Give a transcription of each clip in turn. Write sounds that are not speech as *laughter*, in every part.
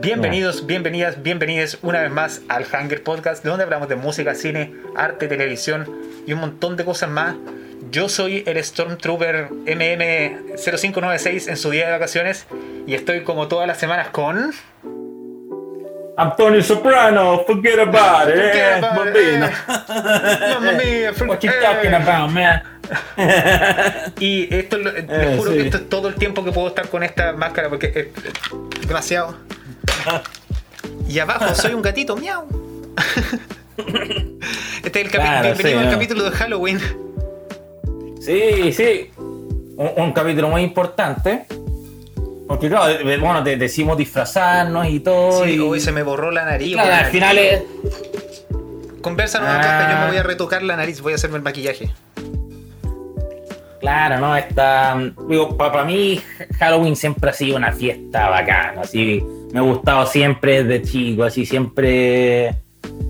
Bienvenidos, bienvenidas, bienvenidos una vez más al Hunger Podcast, donde hablamos de música, cine, arte, televisión y un montón de cosas más. Yo soy el Stormtrooper MM0596 en su día de vacaciones y estoy como todas las semanas con. Antonio Soprano, forget about it, Forget eh, about bambino. eh. Mamma mia, for- What you talking about, man? *laughs* Y esto, les Eh, juro sí. que esto es todo el tiempo que puedo estar con esta máscara porque es demasiado. Y abajo soy un gatito, miau. *laughs* Este es el capi- Claro, bienvenido sí, al ¿no? capítulo de Halloween. Sí, sí. Un, un capítulo muy importante. Porque, claro, bueno, te decimos disfrazarnos y todo. Sí, y, hoy se me borró la nariz. claro, al final es. Conversa, no, Ah. Caja, yo me voy a retocar la nariz, voy a hacerme el maquillaje. Claro, ¿no? Está. Digo, para mí, Halloween siempre ha sido una fiesta bacana. Así, me ha gustado siempre desde chico, así, siempre.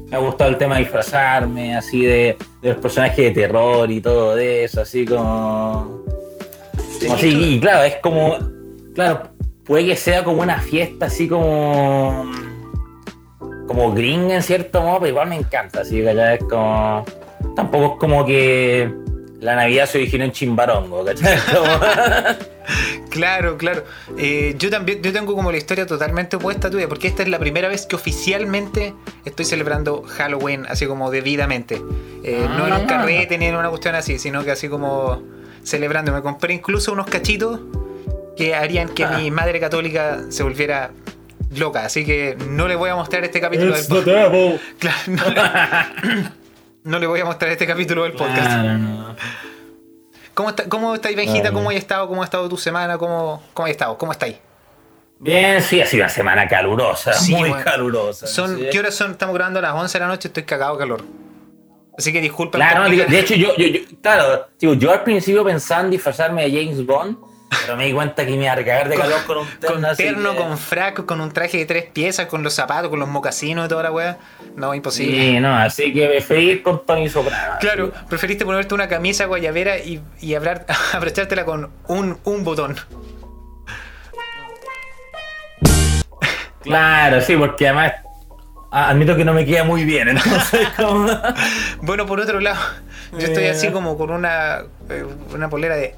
Me ha gustado el tema de disfrazarme, así, de, de los personajes de terror y todo de eso, así como. como así, y claro, es como. Claro, puede que sea como una fiesta así como. como gringa en cierto modo, pero igual me encanta, así que ya es como. Tampoco es como que la Navidad se originó en Chimbarongo, ¿cachai? *laughs* Como- *laughs* Claro, claro. Eh, yo también yo tengo como la historia totalmente opuesta a tuya, porque esta es la primera vez que oficialmente estoy celebrando Halloween, así como debidamente. Eh, no en un Ah. carrete ni en una cuestión así, sino que así como celebrando. Me compré incluso unos cachitos que harían que Ah. mi madre católica se volviera loca. Así que no le voy a mostrar este capítulo del the podcast. devil. *laughs* Claro, no, le, no le voy a mostrar este capítulo del podcast. Claro, no. ¿Cómo, está, ¿Cómo estáis, Benjita? ¿Cómo has estado? ¿Cómo ha estado tu semana? ¿Cómo, cómo has estado? ¿Cómo estáis? Bien, sí, ha sido una semana calurosa, Sí, muy bueno. calurosa. Son, sí. ¿Qué horas son? Estamos grabando a las 11 de la noche, estoy cagado de calor. Así que disculpen. Claro, digo, de hecho, yo, yo, yo- claro, digo, yo al principio pensaba en disfrazarme de James Bond, pero me di cuenta que me iba a recagar de calor con un terno. con terno, que- con frac, con un traje de tres piezas, con los zapatos, con los mocasinos y toda la weá. No, imposible. Sí, no, así que preferí ir con Tony Soprano. Claro, preferiste ponerte una camisa guayabera y, y abrar- *laughs* abrochártela con un, un botón. Claro, sí, porque además ah, admito que no me queda muy bien, entonces *laughs* como... *laughs* Bueno, por otro lado, yo estoy Eh. así como con una, eh, una polera de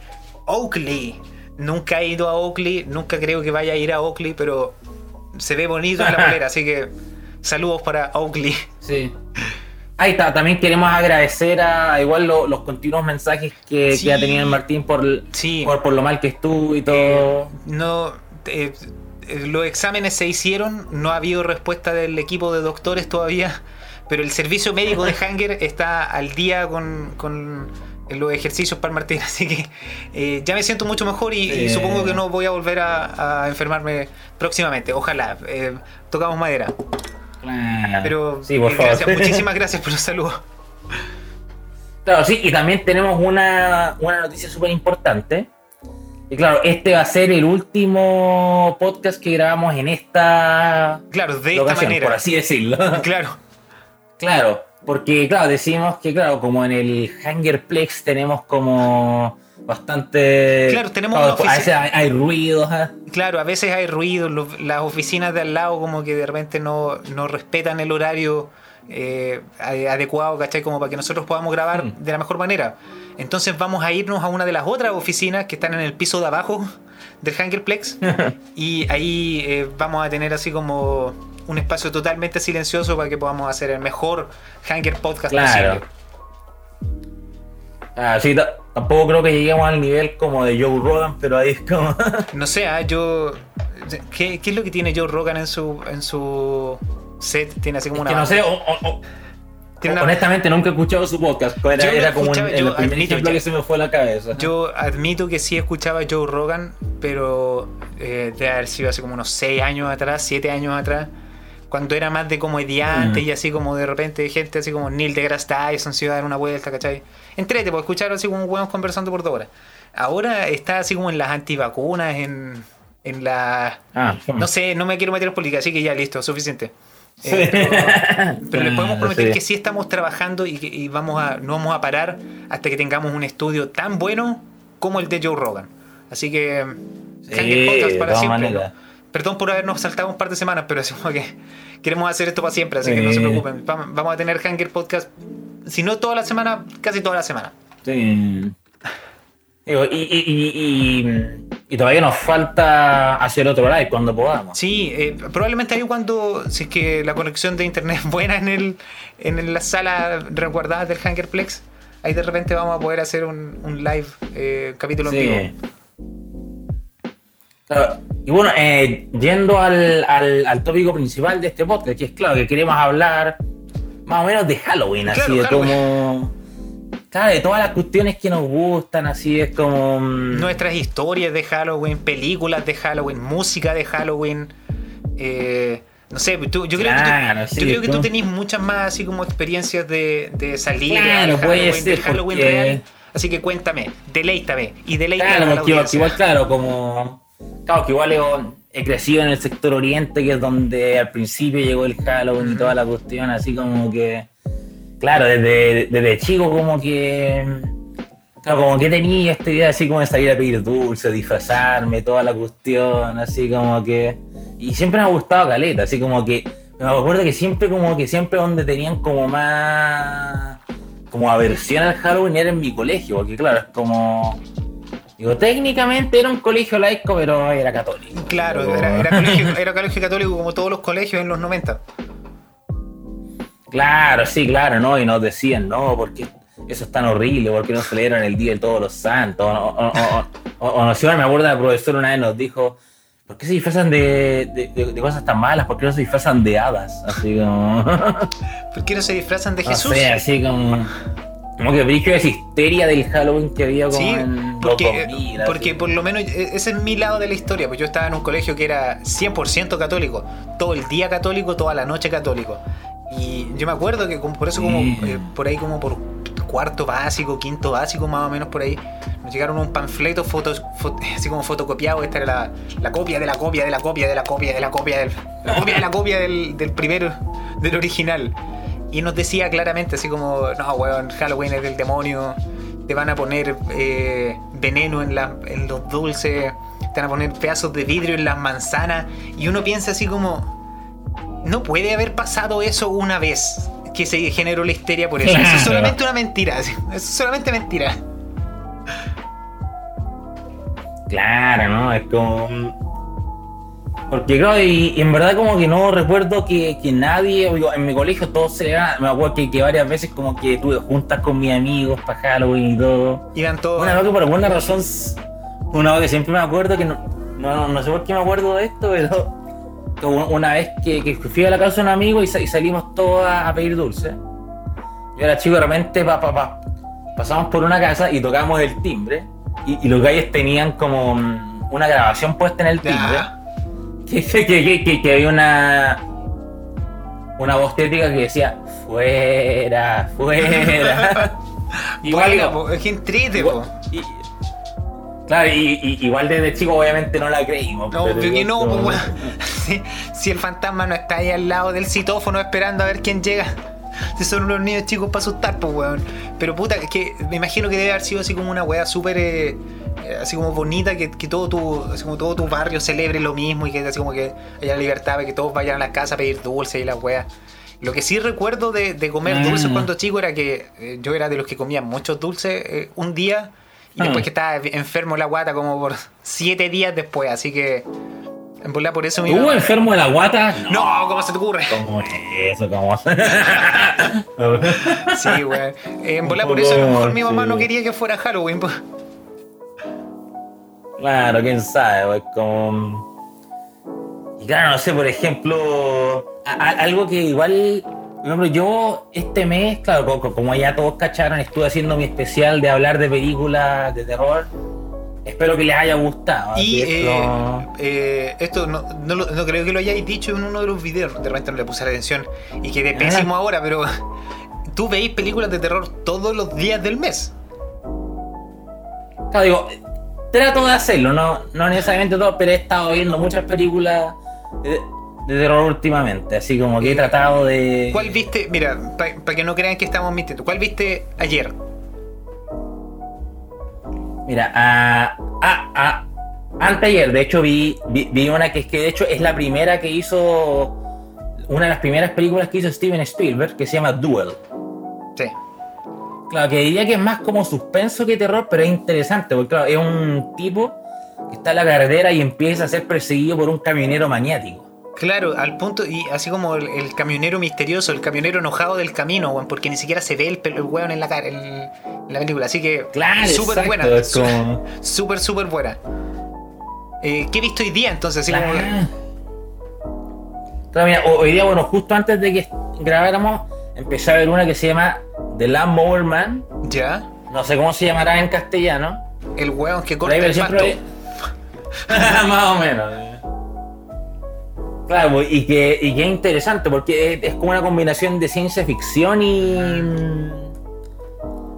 Oakley. Nunca he ido a Oakley, nunca creo que vaya a ir a Oakley, pero se ve bonito en la polera, *laughs* así que saludos para Oakley. Sí. Ahí está, también queremos agradecer a igual lo- los continuos mensajes que, Sí. que ha tenido el Martín por, Sí. por, por lo mal que estuvo y todo. Eh, no, eh, eh, los exámenes se hicieron, no ha habido respuesta del equipo de doctores todavía, pero el servicio médico de *laughs* Hanger está al día con, con los ejercicios para el Martín, *laughs* así que eh, ya me siento mucho mejor y, supongo que no voy a volver a, a enfermarme próximamente. Ojalá, eh, tocamos madera. Claro. Pero sí, por eh, favor. *laughs* muchísimas gracias por los saludos. Claro, sí, y también tenemos una, una noticia súper importante. Y claro, este va a ser el último podcast que grabamos en esta Claro, de esta manera. por así decirlo. Claro. Claro, porque claro, decimos que claro, como en el Hangerplex tenemos como bastante... Claro, tenemos una A veces hay, hay ruidos. ¿ah? Claro, a veces hay ruido, los- las oficinas de al lado como que de repente no, no respetan el horario eh, ade- adecuado, ¿cachai? Como para que nosotros podamos grabar Mm. de la mejor manera. Entonces vamos a irnos a una de las otras oficinas que están en el piso de abajo del Hangerplex *laughs* y ahí eh, vamos a tener así como un espacio totalmente silencioso para que podamos hacer el mejor Hanger Podcast Claro. posible. Ah, sí, ta- tampoco creo que lleguemos al nivel como de Joe Rogan, pero ahí es como... *laughs* No sé, ah, yo... ¿qué, qué es lo que tiene Joe Rogan en su, en su set? Tiene así como que una... no sé, o- o- una- honestamente nunca he escuchado su podcast. Era, era como el yo primer admito, que se me fue a la cabeza. Yo admito que sí escuchaba a Joe Rogan, pero eh, de haber sido hace como unos 6 años atrás, 7 años atrás, cuando era más de comediante Mm. y así como de repente gente así como Neil deGrasse Tyson se iba a dar una vuelta, ¿cachai? Entrete, por escuchar así como huevos conversando por dos horas. Ahora está así como en las antivacunas, en, en la... Ah, No sé, no me quiero meter en política, así que ya listo, suficiente. Eh, pero, pero les podemos *laughs* prometer sí. que sí estamos trabajando y y vamos a, no vamos a parar hasta que tengamos un estudio tan bueno como el de Joe Rogan. Así que Sí, Podcast de para todas siempre. maneras. Perdón por habernos saltado un par de semanas, pero es como que queremos hacer esto para siempre, así que no se preocupen. Vamos a tener Hanger Podcast, si no toda la semana, casi toda la semana. Sí. y, y, todavía nos falta hacer otro live cuando podamos. Sí, eh, probablemente ahí cuando, si es que la conexión de internet es buena en, el, en la sala resguardada del Hangerplex, ahí de repente vamos a poder hacer un, live eh, capítulo en vivo. Y bueno, eh, yendo al, al, tópico principal de este podcast, que es claro que queremos hablar más o menos de Halloween, así de como. Claro, de todas las cuestiones que nos gustan, así es como. Mm, Nuestras historias de Halloween, películas de Halloween, música de Halloween. Eh, no sé, yo creo que, tú, yo creo que tú tenés muchas más así como experiencias de, de salir claro, Halloween, de Halloween real. Así que cuéntame, deleítame y deleítame. Claro, igual, claro, como. Claro, que igual he, crecido en el sector oriente, que es donde al principio llegó el Halloween y toda la cuestión, así como que. Claro, desde, desde chico, como que. Claro, como que tenía esta idea así como de salir a pedir dulce, disfrazarme, toda la cuestión, así como que y siempre me ha gustado Caleta, así como que me acuerdo que siempre como que siempre donde tenían como más como aversión al Halloween era en mi colegio, porque claro, es como digo, técnicamente era un colegio laico, pero era católico. Claro, era, colegio, era *laughs* colegio católico como todos los colegios en los 90. Claro, sí, claro, ¿no? Y nos decían, no, porque eso es tan horrible, porque no celebran el Día de Todos los Santos. O, o, o, no me acuerdo el profesor una vez nos dijo, ¿Por qué se disfrazan de, de, cosas tan malas? ¿Por qué no se disfrazan de hadas? Así como. *laughs* ¿Por qué no se disfrazan de *laughs* Jesús? No así como. Como que brillo esa histeria del Halloween que había como sí, porque, porque por lo menos e, ese es mi lado de la historia, pues yo estaba en un colegio que era 100% católico, todo el día católico, toda la noche católico. Y yo me acuerdo que por eso como eh, por ahí como por cuarto básico, quinto básico más o menos por ahí, nos llegaron un panfleto fotos, *laughs* así como fotocopiado, esta era la, copia de la copia de la copia de la copia de la copia del, la copia de la copia del, del primero, del original. Y nos decía claramente así como, no, weón, Halloween es del demonio, te van a poner eh, veneno en, la, en los dulces, te van a poner pedazos de vidrio en las manzanas. Y uno piensa así como, no puede haber pasado eso una vez que se generó la histeria por eso. Eso es *laughs* solamente una mentira. Eso es solamente mentira. Claro, ¿no? Es como. Porque claro, y, en verdad como que no recuerdo que, que nadie, en mi colegio todos se me acuerdo que, que, varias veces como que tuve juntas con mis amigos para Halloween y todo. Iban todos. Una vez que por alguna razón, una vez que siempre me acuerdo que no, no, no sé por qué me acuerdo de esto, pero una vez que, fui a la casa de un amigo y, salimos todos a, pedir dulce. Yo era chico, de repente pa, pa, pasamos por una casa y tocamos el timbre. Y, los gallos tenían como mm, una grabación puesta en el timbre. *laughs* Que, que, había una una voz tétrica que decía fuera, fuera. *laughs* igual, es que Claro, y, igual desde chico obviamente no la creímos. No, porque no, pues, *laughs* si, el fantasma no está ahí al lado del citófono esperando a ver quién llega. Si son unos niños chicos para asustar, pues weón. Pero puta, es que me imagino que debe haber sido así como una weá súper eh, así como bonita, que, todo tu, así como todo tu barrio celebre lo mismo y que así como que haya libertad, que todos vayan a la casa a pedir dulce y la weá. Lo que sí recuerdo de, comer mm. dulces cuando chico era que eh, yo era de los que comían muchos dulces eh, un día y después ah. que estaba enfermo la guata como por siete días después, así que. En volar por eso ¿Tú enfermo de la guata? No, ¿cómo se te ocurre? ¿Cómo es eso? ¿Cómo *laughs* Sí, güey. En volar por eso a lo mejor mi mamá no quería que fuera Halloween. Claro, quién sabe, güey. Como. Y claro, no sé, por ejemplo, algo que igual por ejemplo, yo este mes, claro, como ya todos cacharon, estuve haciendo mi especial de hablar de películas de terror. Espero que les haya gustado. Y eh, eh, esto no, no, creo que lo hayáis dicho en uno de los videos, de repente no le puse la atención y quedé pésimo ahora, pero tú veis películas de terror todos los días del mes. Claro, digo, trato de hacerlo, no, no necesariamente todo, pero he estado viendo muchas películas de terror últimamente, así como que he tratado de... ¿Cuál viste? Mira, para que no crean que estamos mintiendo, ¿cuál viste ayer? Mira, a... a, a Antes ayer, de hecho, vi, vi, vi una que es que de hecho es la primera que hizo. Una de las primeras películas que hizo Steven Spielberg, que se llama Duel. Sí. Claro, que diría que es más como suspenso que terror, pero es interesante, porque claro, es un tipo que está en la carretera y empieza a ser perseguido por un camionero maniático. Claro, al punto, y así como el, el camionero misterioso, el camionero enojado del camino, weón, porque ni siquiera se ve el, el weón en la cara, en, la película. Así que, Claro, súper buena. como- Súper, súper buena. Eh, ¿Qué he visto hoy día entonces? Así como- Claro. Claro, mira, ho- hoy día, bueno, justo antes de que grabáramos, empecé a ver una que se llama The Lawnmower Man. ya, No sé cómo se llamará en castellano. el weón que corta el pasto. *laughs* Más o menos. Claro, pues, y que, y que es interesante porque es, es como una combinación de ciencia ficción y.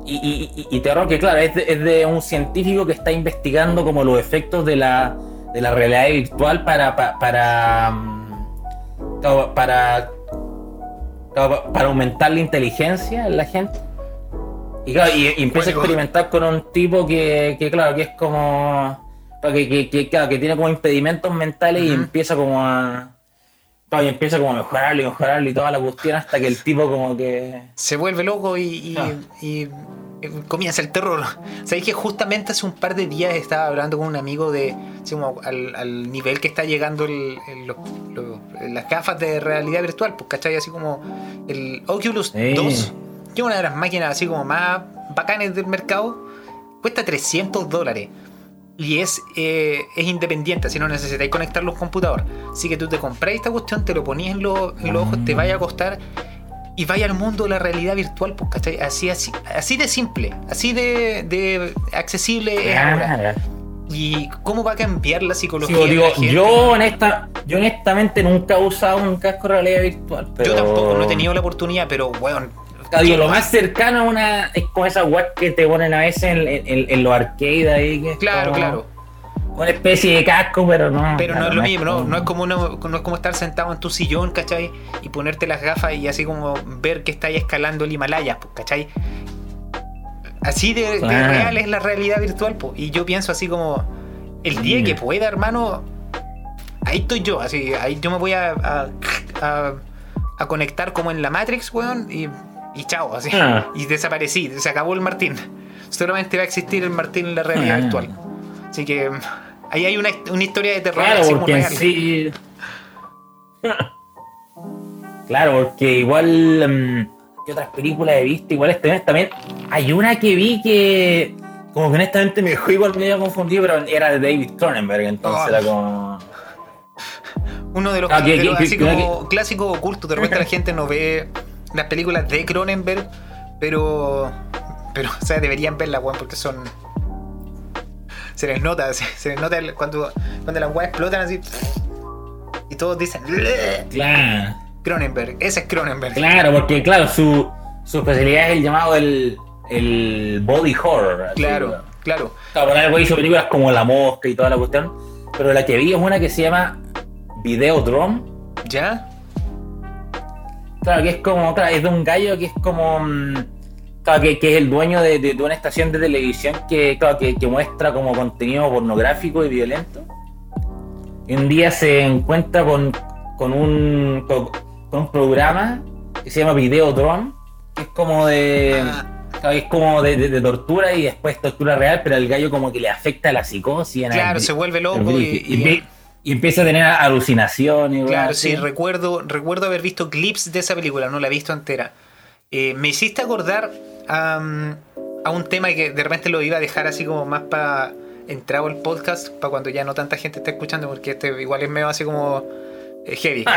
Y, y- y- terror, que claro, es de, es de un científico que está investigando como los efectos de la, de la realidad virtual para. pa- para. mm, para, para aumentar la inteligencia en la gente. Y claro, y, y empieza Bueno. a experimentar con un tipo que, que, claro, que es como. Que, que, que, claro, que tiene como impedimentos mentales y empieza como a. claro, y empieza como a mejorarlo y mejorarlo y toda la cuestión hasta que el tipo como que. se vuelve loco y, y- y, comienza el terror. Sabéis que justamente hace un par de días estaba hablando con un amigo de así como al, al nivel que está llegando el- el- lo- lo- las gafas de realidad virtual, pues cachai, así como el Oculus Sí. 2, que es una de las máquinas así como más bacanes del mercado, cuesta 300 dólares. Y es, eh, es independiente, así no necesitáis conectar los computadores. Así que tú te compráis esta cuestión, te lo ponías en, los- en los ojos, te vaya a costar y vaya al mundo de la realidad virtual, pues, ¿cachai? Así, así, así de simple, así de, de accesible es ahora. ¿Y cómo va a cambiar la Sí, psicología pues, de digo, la gente? yo, honesta, yo honestamente nunca he usado un casco de realidad virtual. Pero... Yo tampoco, no he tenido la oportunidad, pero, weón. Claro, digo, lo más cercano a una es como esas weas que te ponen a veces en, en- en los arcades ahí. Que Claro, como claro. Una especie de casco, pero no. Pero no es lo mismo, ¿no? No es como uno- no es como estar sentado en tu sillón, ¿cachai? Y ponerte las gafas y así como ver que estáis escalando el Himalaya, pues, ¿cachai? Así de, real es la realidad virtual, pues. Y yo pienso así como, el día que pueda, hermano, ahí estoy yo, así, ahí yo me voy a, a, a- a conectar como en la Matrix, weón, y, y chao, así. Ah. Y desaparecí, se acabó el Martín. Solamente va a existir el Martín en la realidad Ah. virtual. Así que ahí hay una, una historia de terror Claro, así porque sí. *laughs* claro, porque igual. mm, ¿Qué otras películas he visto? Igual este mes también. Hay una que vi que. Como que honestamente me dejó igual medio confundido, pero era de David Cronenberg, entonces Oh. era como. Uno de los Ah, que- que- así como clásicos ocultos. De repente la gente no ve las películas de Cronenberg, pero. Pero, o sea, deberían verlas, weón, porque son. Se les nota, *laughs* se, se les nota el- cuando, cuando las weas explotan así. Y todos dicen. Claro. Cronenberg, ese es Cronenberg. Claro, porque claro, su, su especialidad es el llamado el, el body horror. así, Claro, claro. Claro, por algo hizo películas como La Mosca y toda la cuestión. Pero la que vi es una que se llama Videodrome. ¿Ya? Claro, que es como, claro, es de un gallo que es como. Claro, que, que es el dueño de, de- de una estación de televisión que, claro, que, que muestra como contenido pornográfico y violento. Y un día se encuentra con, con, un, con, con un programa que se llama Videodrome, que es como de. Ah, claro, es como de, tortura y después tortura real, pero al gallo como que le afecta la psicosis. claro, el- se vuelve el loco y. y, y- empe- y empieza a tener alucinaciones. Claro, sí, recuerdo, recuerdo haber visto clips de esa película, no la he visto entera. Eh, me hiciste acordar a un tema que de repente lo iba a dejar así como más para entrado el podcast, para cuando ya no tanta gente esté escuchando, porque este igual es medio así como eh, heavy. *laughs*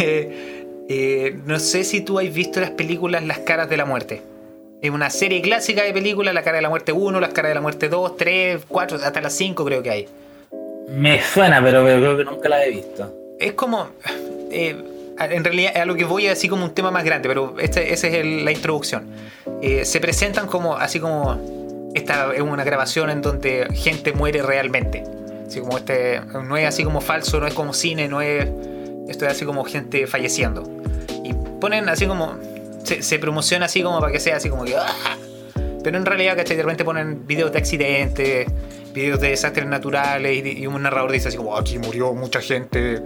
Eh, eh, no sé si tú has visto las películas Las Caras de la Muerte. Es una serie clásica de películas, La Cara de la Muerte 1, Las Caras de la Muerte 2, 3, 4, hasta las 5 creo que hay. Me suena, pero creo que nunca la he visto. es como. eh, en realidad, a lo que voy es así como un tema más grande, pero este, esa es el- la introducción. Eh, se presentan como. Así como. Esta es una grabación en donde gente muere realmente. Así como este. No es así como falso, no es como cine, no es. Esto es así como gente falleciendo. Y ponen así como. Se, se promociona así como para que sea así como que. ¡ah! Pero en realidad, ¿cachai? De repente ponen videos de accidentes, videos de desastres naturales y, y un narrador dice así como aquí murió mucha gente.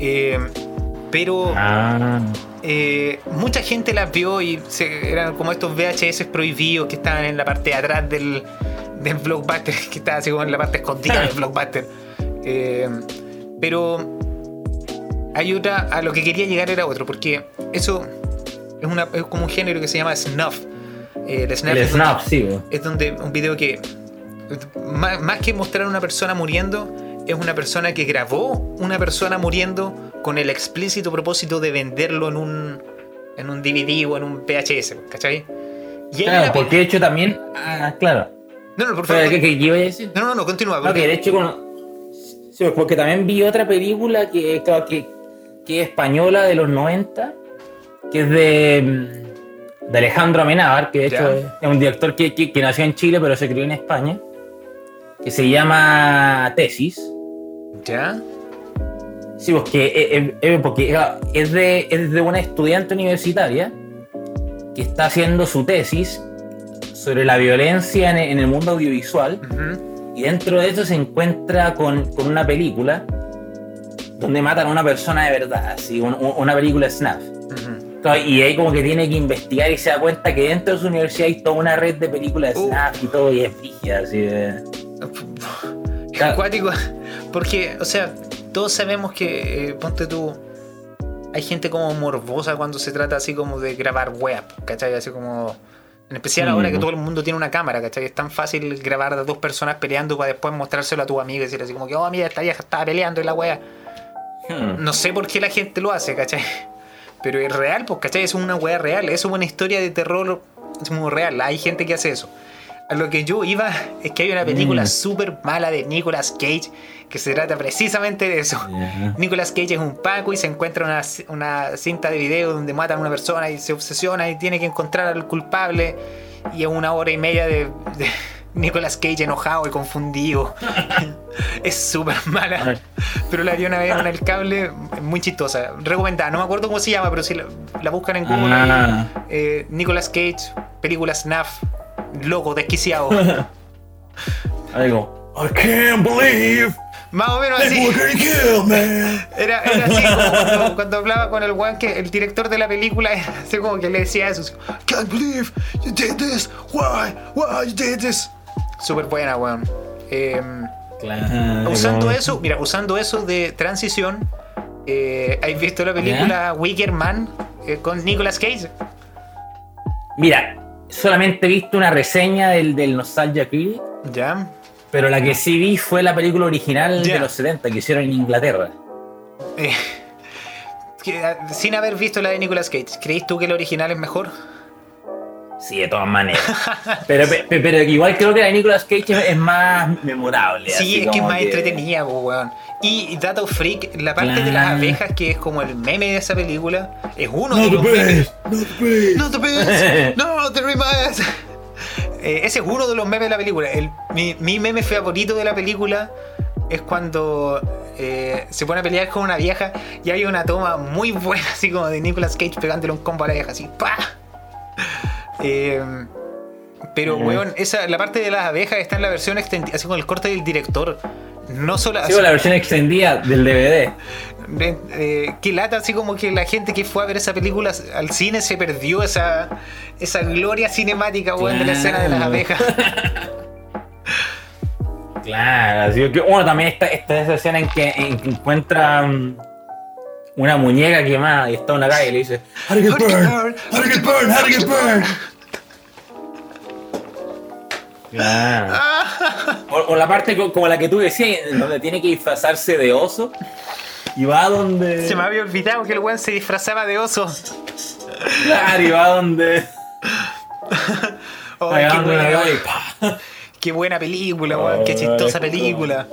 Eh, pero Ah. eh, mucha gente las vio y se- eran como estos VHS prohibidos que estaban en la parte de atrás del, del blockbuster, *laughs* que estaba así como en la parte escondida del blockbuster. Eh, pero hay otra, a lo que quería llegar era otro, porque eso es, una, es como un género que se llama snuff. Eh, el snuff El es donde- snap, sí, es donde un video que más, más que mostrar a una persona muriendo es una persona que grabó una persona muriendo con el explícito propósito de venderlo en un en un DVD o en un VHS, ¿cachai? Y Claro, porque de hecho también. Ah, claro. No, no, por favor. ¿qué, qué iba a decir? No, no, no, continúa. No, porque- que de hecho, sí, porque también vi otra película que, claro, que, que es española de los 90, que es de, mm, de Alejandro Amenábar, que de Ya. hecho es, es un director que, que- que nació en Chile pero se crió en España, que se llama Tesis. ¿Ya? Sí, porque, eh, eh, porque claro, es, de, es de una estudiante universitaria que está haciendo su tesis sobre la violencia en, en el mundo audiovisual. Y dentro de eso se encuentra con, con una película donde matan a una persona de verdad, así, un- un- una película Snap. Y ahí como que tiene que investigar y se da cuenta que dentro de su universidad hay toda una red de películas de Uh. Snap y todo, y es brígida, así de... Claro. acuático. Porque, o sea, todos sabemos que, eh, ponte tú, hay gente como morbosa cuando se trata así como de grabar web, ¿cachai? Así como. En especial Mm. ahora que todo el mundo tiene una cámara, ¿cachai? Es tan fácil grabar a dos personas peleando para después mostrárselo a tu amigo y decir así como que, oh, mira, esta vieja estaba peleando en la wea. Hmm. No sé por qué la gente lo hace, ¿cachai? Pero es real, pues, ¿cachai? Es una wea real, es una historia de terror es muy real. Hay gente que hace eso. A lo que yo iba es que hay una película Mm. súper mala de Nicolas Cage que se trata precisamente de eso. Nicolas Cage es un Paco y se encuentra una, una cinta de video donde matan a una persona y se obsesiona y tiene que encontrar al culpable. Y es una hora y media de, de Nicolas Cage enojado y confundido. *laughs* es súper mala. Pero la vi una vez en el cable, muy chistosa. Recomendada, no me acuerdo cómo se llama, pero si la, la buscan en Google, Ah. eh, Nicolas Cage, película Snuff, loco, desquiciado. *laughs* Algo. I can't believe Más o menos así. Era, era así como cuando, cuando hablaba con el one que el director de la película, *laughs* así como que le decía eso. así, Can't believe you did this. Why? Why you did this? Súper buena, weón. Em, Claro. usando eso, mira, usando eso de transición, eh, ¿has visto la película Wicker Man eh, con Nicolas Cage? Mira, solamente he visto una reseña del, del Nostalgia Critic, Ya. pero la que sí vi fue la película original Ya. de los 70 que hicieron en Inglaterra. Eh, *laughs* ah, sin haber visto la de Nicolas Cage, ¿crees tú que la original es mejor? Sí, de todas maneras. *laughs* pero, pe- pe- pero igual creo que la de Nicolas Cage es, más memorable. Sí, es que es más entretenida, weón. Y Dato Freak, la parte de las abejas, que es como el meme de esa película, es uno de los memes. No te ves, *laughs* no te rimas. Eh, ese es uno de los memes de la película. El- mi, mi meme favorito de la película es cuando eh, se pone a pelear con una vieja y hay una toma muy buena, así como de Nicolas Cage pegándole un combo a la vieja, así, ¡pa! Eh, pero, Mm. weón, esa, la parte de las abejas está en la versión extendida, así con el corte del director. No solo Sí, la versión extendida del DVD. eh, eh, qué lata, así como que la gente que fue a ver esa película al cine se perdió esa, esa gloria cinemática, weón, de la escena de las abejas. *laughs* Claro, así que bueno, también está, está esa escena en que, en que encuentran una muñeca quemada y está en la calle y le dice How to get burned, how to get burned, how to get burned. Claro. O, o la parte co- como la que tú decías, donde tiene que disfrazarse de oso y va donde. Se me había olvidado que el weón se disfrazaba de oso. Claro, y va donde. *laughs* Oh, qué, buena, qué buena película, weón, qué chistosa película.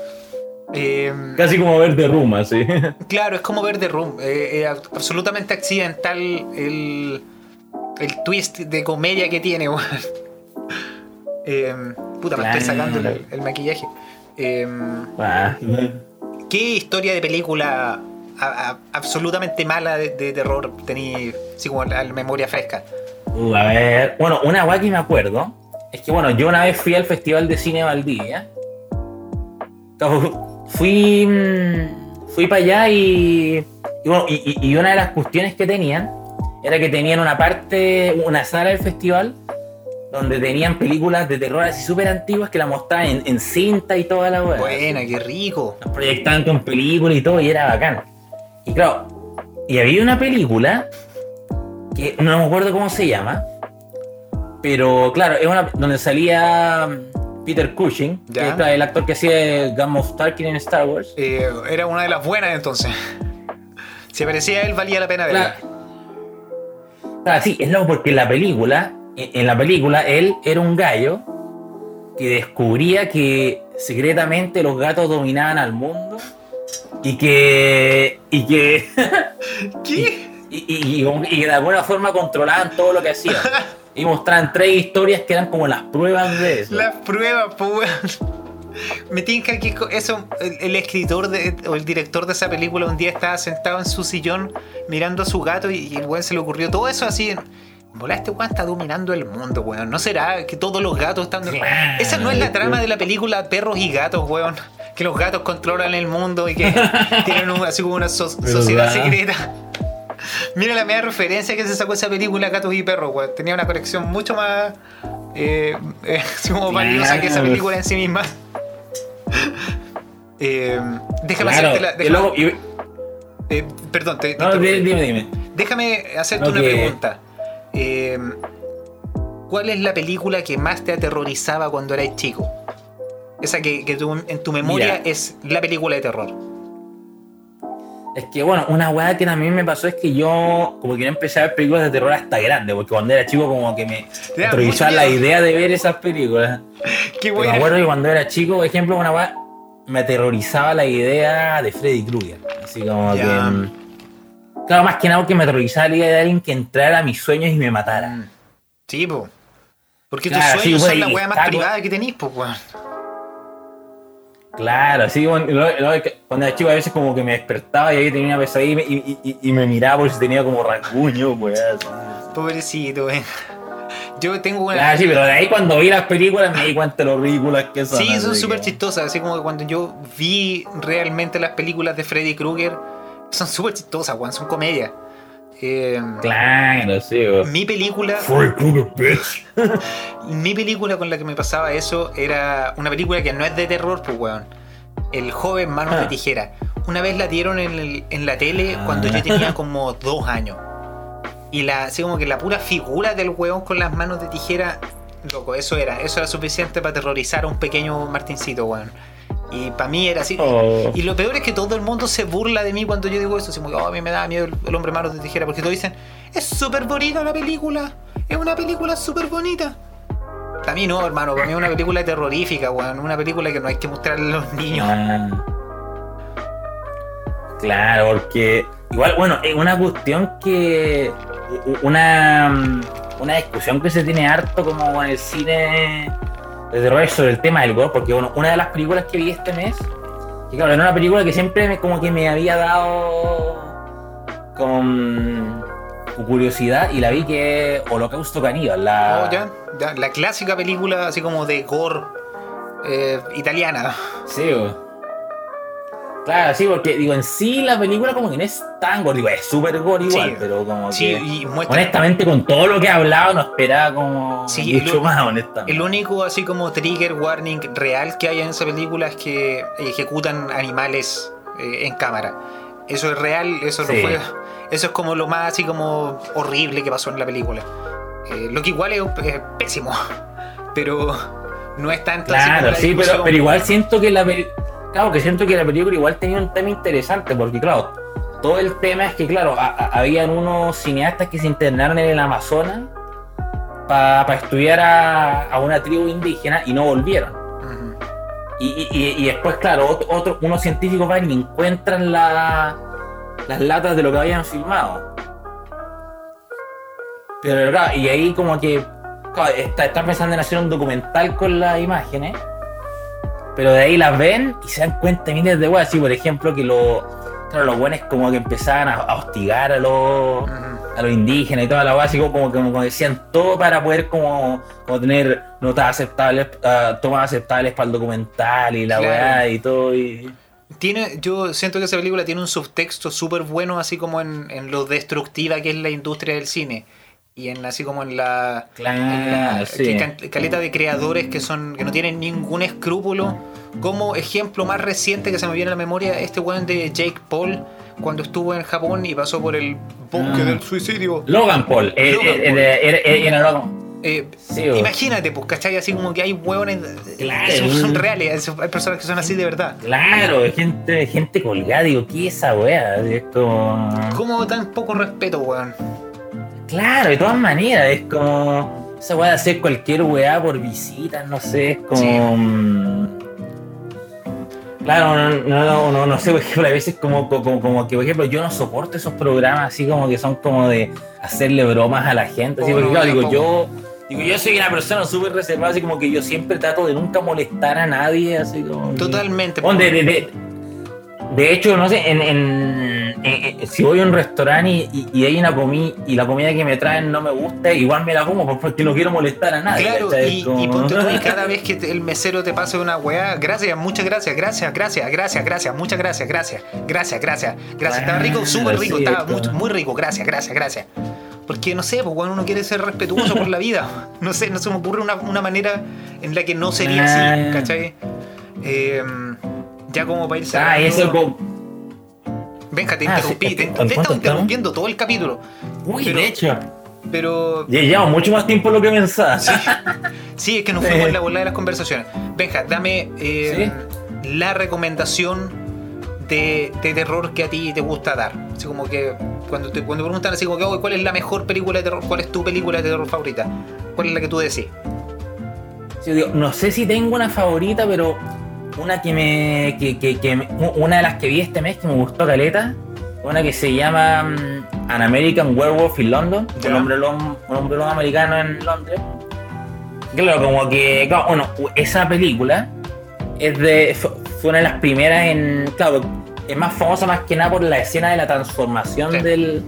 Eh, Casi como ver de Ruma, sí. Claro, es como ver The Room. eh, eh, absolutamente accidental el, el twist de comedia que tiene, weón. Eh, puta, me estoy sacando el, el maquillaje. Eh, Ah. ¿Qué historia de película a- a- absolutamente mala de, de terror tenía así como la, la memoria fresca? Uh, a ver. Bueno, una guay que me acuerdo Es que bueno, yo una vez fui al Festival de Cine Valdivia. Fui, mm, fui para allá y, y, una de las cuestiones que tenían era que tenían una parte, una sala del festival donde tenían películas de terror así súper antiguas que la mostraban en, cinta y toda la weá. Buena, qué rico. Las proyectaban con películas y todo y era bacán. Y claro, y había una película que no me acuerdo cómo se llama, pero claro, es una donde salía mm, Peter Cushing, que es el actor que hacía Game of Tarkin en Star Wars. Eh, era una de las buenas entonces. *laughs* Si aparecía él, valía la pena verla. Claro. sí, es loco porque la película, en la película, él era un gallo que descubría que secretamente los gatos dominaban al mundo y que. y que. *laughs* ¿Qué? Y, y, de alguna forma controlaban todo lo que hacían. *laughs* Y mostraban tres historias que eran como las pruebas de eso. Las pruebas, pues. Me tinca que eso, el, escritor o el director de esa película un día estaba sentado en su sillón mirando a su gato y, el weón se le ocurrió todo eso así. Volá, este weón está dominando el mundo, weón. ¿No será que todos los gatos están... Esa no es la trama de la película Perros y Gatos, weón. Que los gatos controlan el mundo y que *laughs* tienen así como una sociedad secreta. Mira la media referencia que se sacó esa película Gatos y Perros, weón. Tenía una conexión mucho más eh, eh *laughs* como valiosa que esa película en sí misma. *laughs* Eh, déjame hacerte la. eh, perdón, te, no, dime, dime. Déjame hacerte una pregunta. Eh, ¿Cuál es la película que más te aterrorizaba cuando eras chico? Esa que, en tu memoria es la película de terror. Es que, bueno, una weá que también me pasó es que yo, como que no empecé a ver películas de terror hasta grande, porque cuando era chico, como que me aterrorizaba la idea de ver esas películas. *laughs* Qué Me acuerdo que cuando era chico, por ejemplo, una weá, me aterrorizaba la idea de Freddy Krueger. Así como que. Claro, más que nada que me aterrorizaba la idea de alguien que entrara a mis sueños y me matara. Mm. Sí, po. Porque tus sueños son la weá más privada que tenís, pues, weón. Claro, así cuando era chico a veces como que me despertaba y ahí tenía una pesadilla y, me miraba por si tenía como rasguño, pues. Pobrecito, eh. Yo tengo una. Claro, sí, pero de ahí cuando vi las películas me di cuenta de lo ridículas que son. Sí, son súper chistosas. Así como cuando yo vi realmente las películas de Freddy Krueger, son súper chistosas, Juan, son comedia. Eh, claro, sí. Mi película. Krueger, bitch. *laughs* mi película con la que me pasaba eso era una película que no es de terror, pues, weón. El joven Manos de ah. Tijera. Una vez la dieron en, la tele cuando yo tenía ah. *laughs* como dos años. Y la, así como que la pura figura del weón con las manos de tijera, loco, eso era, eso era suficiente para aterrorizar a un pequeño Martincito, weón. Y para mí era así. Oh. Y lo peor es que todo el mundo se burla de mí cuando yo digo eso. Así como, oh, a mí me da miedo el, hombre manos de tijera. Porque todos dicen, es súper bonita la película. Es una película súper bonita. Para mí no, hermano. Para mí es una película terrorífica, weón. Una película que no hay que mostrarle a los niños. Ah. Claro, porque igual, bueno, es una cuestión que. Una, una discusión que se tiene harto como en el cine de terror sobre el tema del gore, porque bueno, una de las películas que vi este mes, que claro, era una película que siempre me, como que me había dado con, curiosidad y la vi que es Holocausto Caníbal, la... Oh, ya, la clásica película así como de gore eh, italiana. Sí, Claro, sí, porque digo, en sí la película como que no es tan gore, digo, es súper gore igual, pero como sí, que, y honestamente con todo lo que he hablado no esperaba como mucho más, honestamente. El único así como trigger warning real que hay en esa película es que ejecutan animales eh, en cámara. Eso es real, eso no fue... Eso es como lo más así como horrible que pasó en la película. Eh, lo que igual es, pésimo, *laughs* pero no es tanto claro, sí, pero, pero igual siento que la película Claro, que siento que la película igual tenía un tema interesante, porque claro, todo el tema es que, claro, habían unos cineastas que se internaron en el Amazonas para estudiar a, una tribu indígena y no volvieron. y, después, claro, otro, unos científicos van y encuentran las latas de lo que habían filmado. Pero claro, y ahí como que está, está pensando en hacer un documental con las imágenes pero de ahí las ven y se dan cuenta miles de weas. Así, por ejemplo, que, lo, claro, los buenos como que empezaban a, a hostigar a los, a los indígenas y toda la base, como, como, como decían todo para poder como, como tener notas aceptables, ah, tomas aceptables para el documental y la Claro. weá y todo. Y... Tiene, yo siento que esa película tiene un subtexto súper bueno, así como en, en lo destructiva que es la industria del cine. Y en así como en la, Claro, en la sí. que caleta de creadores que son que no tienen ningún escrúpulo. Como ejemplo más reciente que se me viene a la memoria, este weón de Jake Paul, cuando estuvo en Japón y pasó por el bosque Ah. del suicidio. Logan Paul, era, Logan. Eh, Sí, imagínate, pues, ¿cachai? Así como que hay hueones. Claro. Son, son reales, hay personas que son así de verdad. Claro, gente, gente colgada, digo, ¿qué es esa weá? Es como. ¿Cómo tan poco respeto, weón? Claro, de todas maneras, es como. Esa weá de hacer cualquier weá por visitas, no sé, es como. Sí. mm, Claro, no, no, no, no, sé, por ejemplo, a veces como, como, como que, por ejemplo, yo no soporto esos programas así como que son como de hacerle bromas a la gente. Así, Oh, porque, claro, digo, yo, digo, yo soy una persona súper reservada, así como que yo siempre trato de nunca molestar a nadie, así como. Totalmente. De hecho, no sé, en, en- en- en- si voy a un restaurante y, y- y hay una comida y la comida que me traen no me gusta, igual me la como pues, porque no quiero molestar a nadie. Claro, y, Como- y y *laughs* cada vez que te- el mesero te pase una weá, gracias, muchas gracias, gracias, gracias, gracias, gracias, muchas gracias, gracias, gracias, gracias, gracias. Estaba rico, súper rico, estaba muy, muy rico, gracias, gracias, gracias. Porque no sé, pues cuando uno quiere ser respetuoso por la vida, *laughs* no sé, no se me ocurre una, una manera en la que no sería así. ¿cachai? Eh, ya como para irse. Ah, eso como. Venga, te Ah, interrumpí, sí, te, ¿en te he cuánto estado estamos? interrumpiendo todo el capítulo. Uy, Pero- de hecho. Pero llevamos mucho más tiempo de lo que pensaba. Sí, es que nos fuimos en la bola de las conversaciones. Benja, dame eh, la recomendación de, de terror que a ti te gusta dar. Así como que cuando te, cuando preguntan así como que, "Oye, ¿cuál es la mejor película de terror? ¿Cuál es tu película de terror favorita? ¿Cuál es la que tú decís? Sí, digo, no sé si tengo una favorita, pero una que me. Que, que, una de las que vi este mes que me gustó caleta. Una que se llama mm, An American Werewolf in London. Ya. Un hombre lobo, un hombre lobo americano en Londres. Claro, como que. claro, bueno, esa película es de. Fue, una de las primeras en. Claro, es más famosa más que nada por la escena de la transformación Sí. del,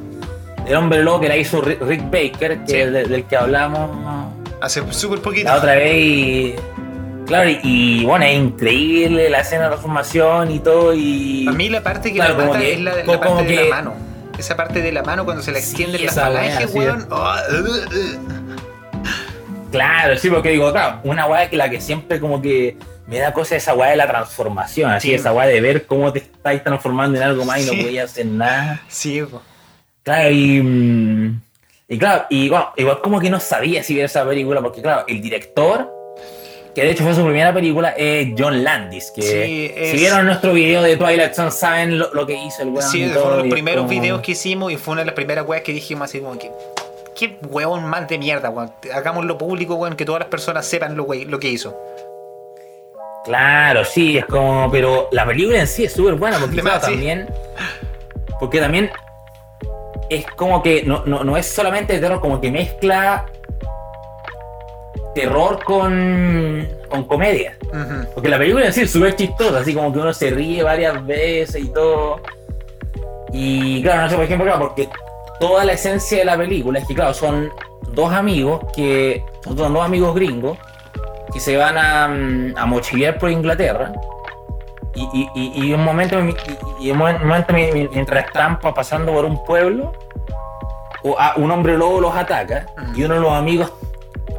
del hombre lobo que la hizo Rick, Baker, que Sí. es de- del que hablamos Hace súper poquito. la otra vez y. Claro, y, y, bueno, es increíble la escena de transformación y todo. Y. A mí la parte que Claro, me mata que- es la, parte de la mano. Esa parte de la mano cuando se la Sí, extiende en la falange, sí. weón. Oh, uh, uh. Claro, sí, porque digo, claro, una weá que la que siempre como que me da cosa esa weá de la transformación, así Sí. esa weá de ver cómo te estáis transformando en algo más y Sí. no podías hacer nada. Sí, po. Claro, y. mm, Y claro, y bueno, igual como que no sabía si ver esa película, porque claro, el director, que de hecho fue su primera película, es John Landis, que Sí, es- si vieron nuestro video de Twilight Zone saben lo, lo que hizo el weón. Sí, y fueron todo, los primeros como- videos que hicimos y fue una de las primeras weas que dijimos así como que. Qué huevón más de mierda, weón. Hagámoslo público, weón, que todas las personas sepan lo, we- lo que hizo. Claro, sí, es como, pero la película en sí es súper buena porque *laughs* De claro, más, sí. también, porque también es como que no, no, no es solamente terror, como que mezcla terror con, con comedia. Ujú. Porque la película en sí es súper chistosa, así como que uno se ríe varias veces y todo. Y claro, no sé, por ejemplo, claro, porque toda la esencia de la película es que, claro, son dos amigos que. Son dos amigos gringos que se van a, mm, a mochilear por Inglaterra. Y, y, y, un momento, y, un momento mientras están pa- pasando por un pueblo, un hombre lobo los ataca y uno de los amigos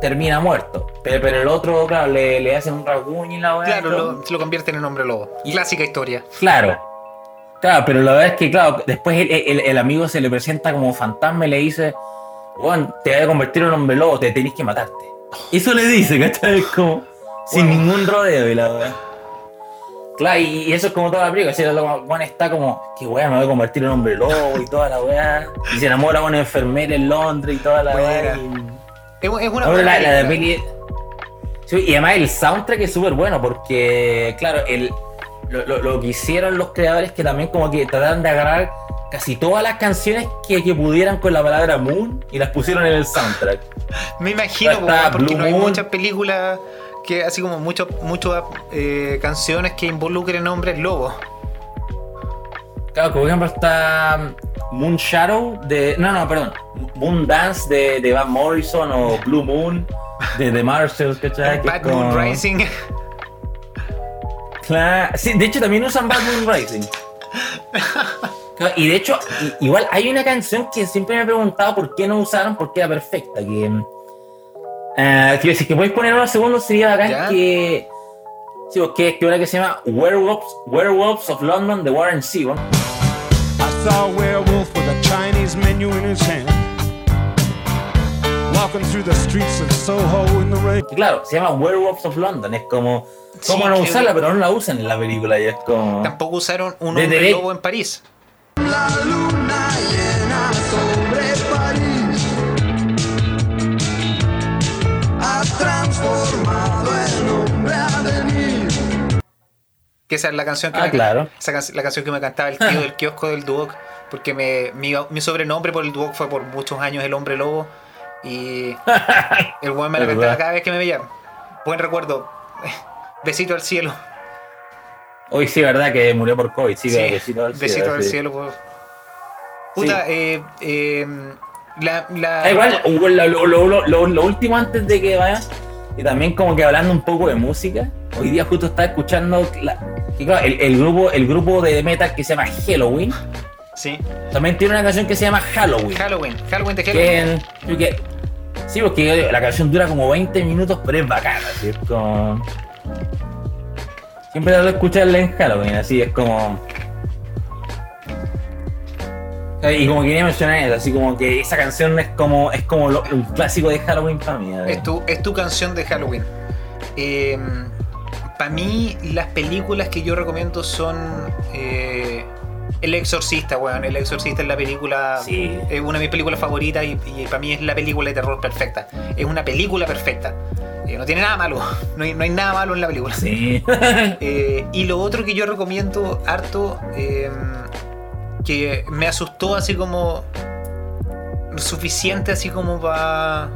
termina muerto. Pero, pero el otro, claro, le, le hacen un rasguño y la weá. Claro, lo, se lo convierten en hombre lobo. Y- Clásica historia. Claro. Claro, pero la verdad es que, claro, después el, el- el amigo se le presenta como fantasma y le dice, Juan, te voy a convertir en un hombre lobo, te tenés que matarte. *gasps* Eso le dice, ¿cachai? Como, sin ningún rodeo y la verdad. Claro, y, eso es como toda la película, el Juan está como, qué weá, me voy a convertir en hombre lobo y toda la weá. Y se enamora de una enfermera en Londres y toda la weá. Y- Es, es una buena la, la de. Sí, y además el soundtrack es súper bueno porque, claro, el, lo, lo- lo que hicieron los creadores que también como que trataron de agarrar casi todas las canciones que, que pudieran con la palabra Moon y las pusieron en el soundtrack. Me imagino, Está weón, porque Blue no hay Moon. muchas películas que, así como muchas muchas eh, canciones que involucren hombres lobos. Claro, por ejemplo está Moon Shadow de. No, no, perdón. Moon Dance de, de Van Morrison o Blue Moon de The Marshalls, ¿cachai? Bad Moon Rising. Claro. Sí, de hecho también usan Bad Moon Rising. Y de hecho, igual hay una canción que siempre me he preguntado por qué no usaron, porque era perfecta. Que, eh, que si que podéis poner unos segundos sería bacán ¿Ya? que. Sí, que una que se llama Werewolves, Werewolves of London de Warren Zevon. Saw a werewolf with a Chinese menu in his hand. Walking through the streets of Soho in the rain. Claro, se llama Werewolves of London. Es como. ¿Cómo Sí, no que- usarla? Pero no la usan en la película y es como. Tampoco usaron un De- hombre lobo en París. La luna Que esa es la canción que Ah, me, claro. esa la canción que me cantaba el tío del kiosco del Duoc. Porque me, mi, mi sobrenombre por el Duoc fue por muchos años el hombre lobo. Y *laughs* el weón me la cantaba cada vez que me veía. Buen recuerdo. Besito al cielo. Hoy sí, ¿verdad? Que murió por COVID. Sí, Sí, besito al besito cielo, al sí. cielo. por- Puta, eh, eh, la, la- Ah, igual, lo- lo- lo- lo último antes de que vaya, y también como que hablando un poco de música, hoy día justo estaba escuchando la- que claro, el, el grupo, el grupo de metal que se llama Halloween, Sí. también tiene una canción que se llama Halloween. Halloween. Halloween de Halloween. que- sí, porque la canción dura como 20 minutos, pero es bacana, como... Siempre de escucharla en Halloween, así es como... Y como quería mencionar eso, así como que esa canción es como es como lo- un clásico de Halloween para mí. Es tu, es tu canción de Halloween. Para mí, las películas que yo recomiendo son eh, El Exorcista, weón. El Exorcista es la película. Sí. Es una de mis películas favoritas y, para mí es la película de terror perfecta. Es una película perfecta. Eh, no tiene nada malo. *laughs* No hay, no hay nada malo en la película. Sí. *laughs* Eh, y lo otro que yo recomiendo harto, eh, que me asustó así como suficiente así como para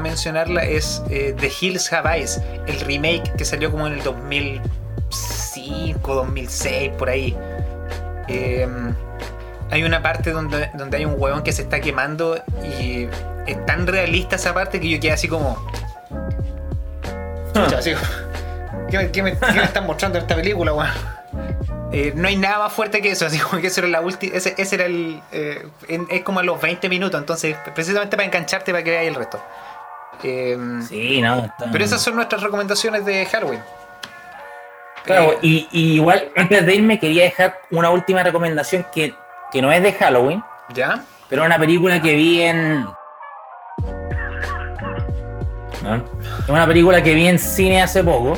mencionarla, es eh, The Hills Have Eyes, el remake que salió como en el 2005, 2006, por ahí. Eh, hay una parte donde, donde hay un huevón que se está quemando y es tan realista esa parte que yo quedé así como... Así como, ¿Qué me, qué me- qué me están mostrando en esta película, weón? Eh, no hay nada más fuerte que eso, *laughs* así como que eso era la última. Ese, ese era el. eh, en- es como a los 20 minutos, entonces, precisamente para engancharte para que veáis el resto. Eh, Sí, no. está- Pero esas son nuestras recomendaciones de Halloween. Claro, Eh, y, y igual *laughs* antes de irme quería dejar una última recomendación que, que no es de Halloween, ¿Ya? pero una película que vi en. ¿no? Es una película que vi en cine hace poco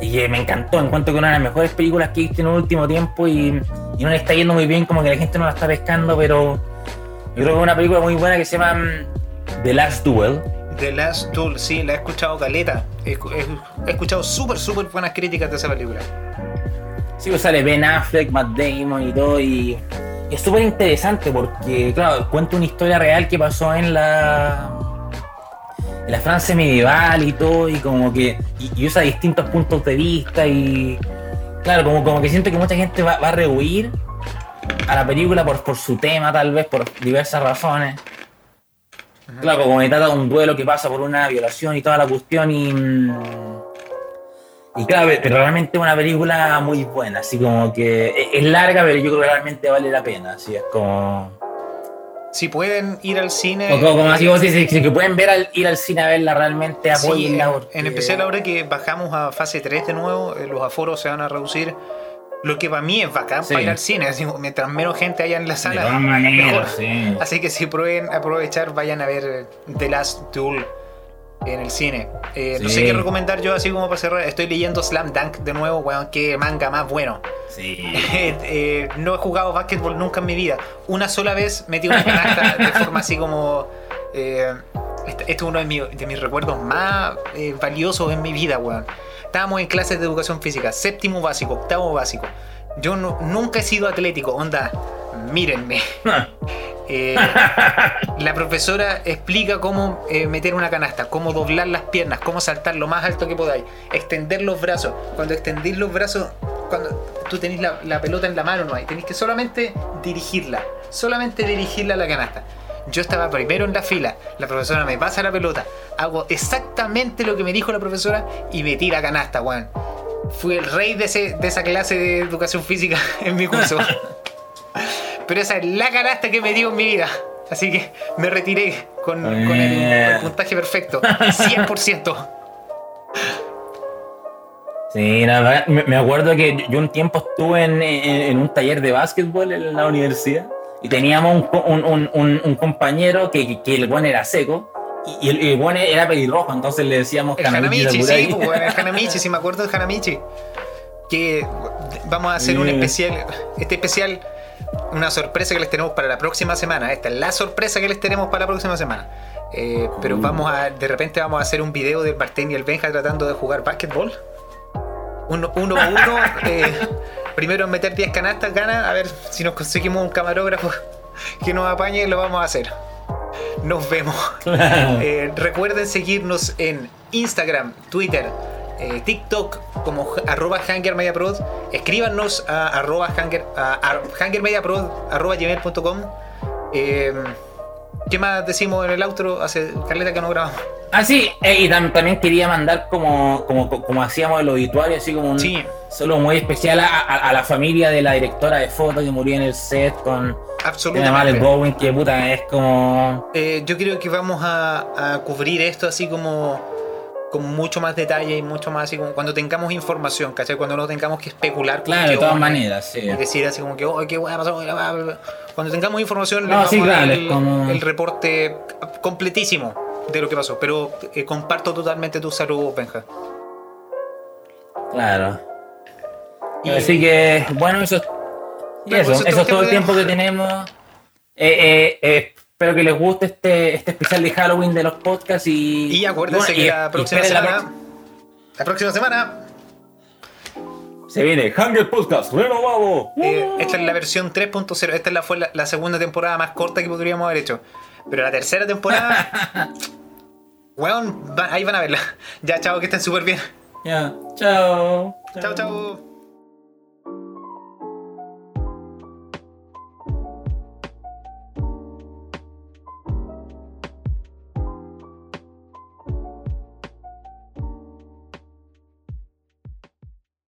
y que me encantó. Encuentro que una de las mejores películas que he visto en el último tiempo y, y no le está yendo muy bien, como que la gente no la está pescando, pero yo creo que es una película muy buena que se llama mm, The Last Duel. The Last Duel, sí, la he escuchado caleta. He- he escuchado súper, súper buenas críticas de esa película. Sí, pues sale Ben Affleck, Matt Damon y todo, y es súper interesante porque, claro, cuenta una historia real que pasó en la la Francia medieval y todo, y como que y, y usa distintos puntos de vista y, claro, como, como que siento que mucha gente va, va a rehuir a la película por, por su tema, tal vez, por diversas razones. Claro, como que trata de un duelo que pasa por una violación y toda la cuestión y... mm, y claro, pero realmente es una película muy buena, así como que es- es larga, pero yo creo que realmente vale la pena, así es como... Si pueden ir al cine. Como, como así, vos dices, que pueden ver al, ir al cine a verla, realmente Sí, apoyenla. en, porque- en especial ahora que bajamos a fase 3 de nuevo, eh, los aforos se van a reducir. Lo que para mí es bacán Sí. para ir al cine. así mientras menos gente haya en la De sala, todas mejor. maneras, sí. Así que si prueben aprovechar, vayan a ver The Last Duel en el cine. Eh, No sé qué recomendar yo, así como para cerrar. Estoy leyendo Slam Dunk de nuevo, weón. Qué manga más bueno. Sí. Eh, *laughs* eh, no he jugado básquetbol nunca en mi vida. Una sola vez metí una canasta *laughs* de forma así como. eh, este, este es uno de, mis- de mis recuerdos más valiosos en mi vida, weón. Estábamos en clases de educación física, séptimo básico, octavo básico. Yo no- nunca he sido atlético, onda, mírenme. Eh, la profesora explica cómo eh, meter una canasta, cómo doblar las piernas, cómo saltar lo más alto que podáis, extender los brazos. Cuando extendís los brazos, cuando tú tenés la, la pelota en la mano, no hay. Tenés que solamente dirigirla. Solamente dirigirla a la canasta. Yo estaba primero en la fila, la profesora me pasa la pelota, hago exactamente lo que me dijo la profesora y me tira canasta, weón. Fui el rey de, ese- de esa clase de educación física *laughs* en mi curso. *laughs* Pero esa es la canasta que me dio en mi vida. Así que me retiré con, con el, el puntaje perfecto. 100%. Sí, verdad, me, acuerdo que yo- un tiempo estuve en, en- en un taller de básquetbol en la universidad y teníamos un, co- un, un- un- un compañero que, que, que el buen era seco y el, el buen era pelirrojo, entonces le decíamos El Hanamichi sí, pues, el Hanamichi, *laughs* sí me acuerdo del Hanamichi. Que vamos a hacer un especial. Este especial, una sorpresa que les tenemos para la próxima semana. Esta es la sorpresa que les tenemos para la próxima semana. Eh, pero vamos a, de repente vamos a hacer un video del Bartén y el Benja tratando de jugar básquetbol. Uno, uno a uno. *laughs* eh, primero en meter 10 canastas, gana. A ver si nos conseguimos un camarógrafo que nos apañe, lo vamos a hacer. Nos vemos. *laughs* Eh, recuerden seguirnos en Instagram, Twitter, eh, TikTok como arroba hangermediaprod. Escríbanos a arroba hanger, a, hangermediaprod arroba gmail.com. Eh, ¿Qué más decimos en el outro? Hace caleta que no grabamos. Ah, sí, eh, y tam- también quería mandar como, como, como hacíamos el obituario, así como un Sí. solo muy especial a, a- a la familia de la directora de foto que murió en el set con Absolutamente. el Bowen, que puta, es como. Eh, yo creo que vamos a, a cubrir esto así como con mucho más detalle y mucho más así como cuando tengamos información, ¿cachai? Cuando no tengamos que especular. Claro, de todas maneras, sí. Y decir así como que, oh, qué hueá pasó. bla, bla, bla". Cuando tengamos información, No, sí, claro, el, es como- el reporte completísimo de lo que pasó. Pero eh, comparto totalmente tu saludo, Benja. Claro. Y- Así que, bueno, eso, y eso, eso es todo el tiempo que tenemos. Eh, eh, eh, espero que les guste este, este especial de Halloween de los podcasts y. Y acuérdense bueno, que y- la próxima la semana. La próxima semana. Se viene Hunger Podcast renovado. eh, esta es la versión 3.0. Esta es la, fue la, la segunda temporada más corta que podríamos haber hecho. Pero la tercera temporada. *laughs* Weón, ahí van a verla. Ya, chao, que estén súper bien. Ya, chao. Chao, chao.